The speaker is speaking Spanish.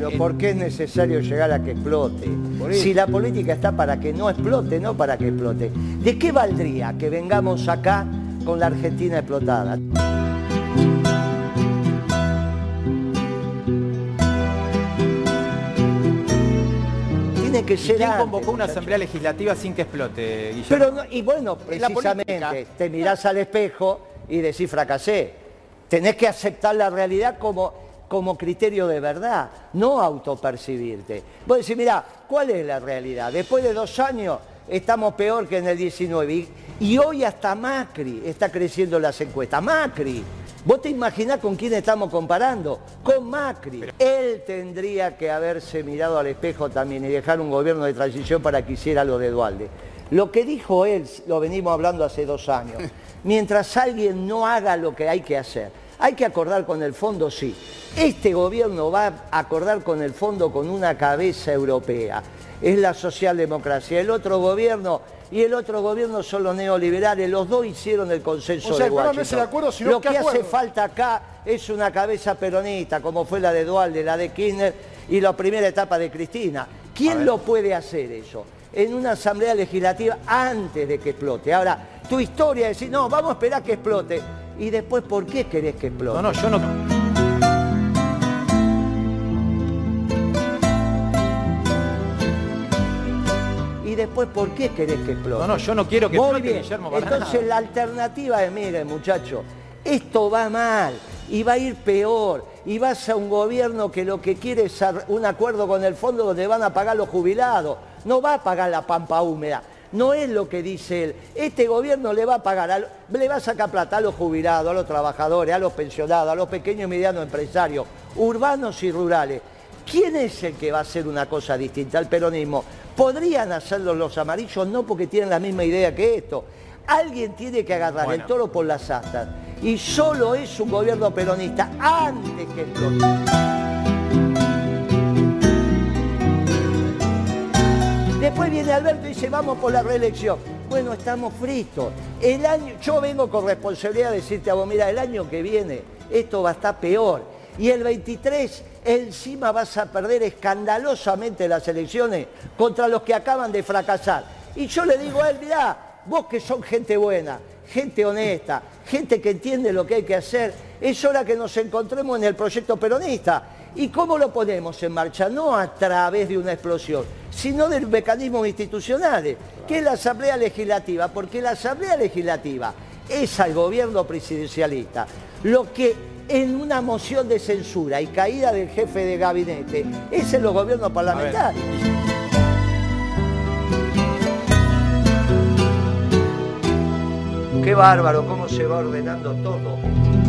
Pero ¿por qué es necesario llegar a que explote? Si la política está para que no explote, no para que explote. ¿De qué valdría que vengamos acá con la Argentina explotada? Tiene que ser ¿Quién antes, convocó una muchacho. asamblea legislativa sin que explote, Guillermo? Pero no- y bueno, precisamente, te mirás al espejo y decís fracasé. Tenés que aceptar la realidad como, como criterio de verdad, no autopercibirte. Vos decís, mirá, ¿cuál es la realidad? Después de dos años estamos peor que en el 19 y, y hoy hasta Macri está creciendo las encuestas. Macri. ¿Vos te imaginás con quién estamos comparando? Con Macri. Él tendría que haberse mirado al espejo también y dejar un gobierno de transición para que hiciera lo de Dualde. Lo que dijo él, lo venimos hablando hace dos años. Mientras alguien no haga lo que hay que hacer, hay que acordar con el fondo, sí. Este gobierno va a acordar con el fondo con una cabeza europea. Es la socialdemocracia. El otro gobierno y el otro gobierno son los neoliberales. Los dos hicieron el consenso O sea, de no Washington. es el acuerdo, sino lo que hace falta acá es una cabeza peronista, como fue la de Dualde, la de Kirchner y la primera etapa de Cristina. ¿Quién lo puede hacer eso? En una asamblea legislativa antes de que explote. Ahora, tu historia es decir, no, vamos a esperar que explote. Y después, ¿por qué querés que explote? No, no, yo no... Y después, ¿por qué querés que explote? No, no, yo no quiero que Muy explote, bien. Guillermo, para Entonces nada. la alternativa es, miren muchachos, esto va mal y va a ir peor y vas a un gobierno que lo que quiere es un acuerdo con el fondo donde van a pagar los jubilados, no va a pagar la pampa húmeda. No es lo que dice él. Este gobierno le va a pagar, a le va a sacar plata a los jubilados, a los trabajadores, a los pensionados, a los pequeños y medianos empresarios, urbanos y rurales. ¿Quién es el que va a hacer una cosa distinta al peronismo? ¿Podrían hacerlo los amarillos? No, porque tienen la misma idea que esto. Alguien tiene que agarrar Bueno. el toro por las astas. Y solo es un gobierno peronista antes que explote. Después viene Alberto y dice, vamos por la reelección. Bueno, estamos fritos. El año, yo vengo con responsabilidad de decirte a vos, mira, el año que viene esto va a estar peor. Y el 23 encima vas a perder escandalosamente las elecciones contra los que acaban de fracasar. Y yo le digo a él, mirá, vos que son gente buena, gente honesta, gente que entiende lo que hay que hacer, es hora que nos encontremos en el proyecto peronista. ¿Y cómo lo ponemos en marcha? No a través de una explosión, sino de mecanismos institucionales, que es la Asamblea Legislativa, porque la Asamblea Legislativa es al gobierno presidencialista lo que en una moción de censura y caída del jefe de gabinete es en los gobiernos parlamentarios. Qué bárbaro, cómo se va ordenando todo.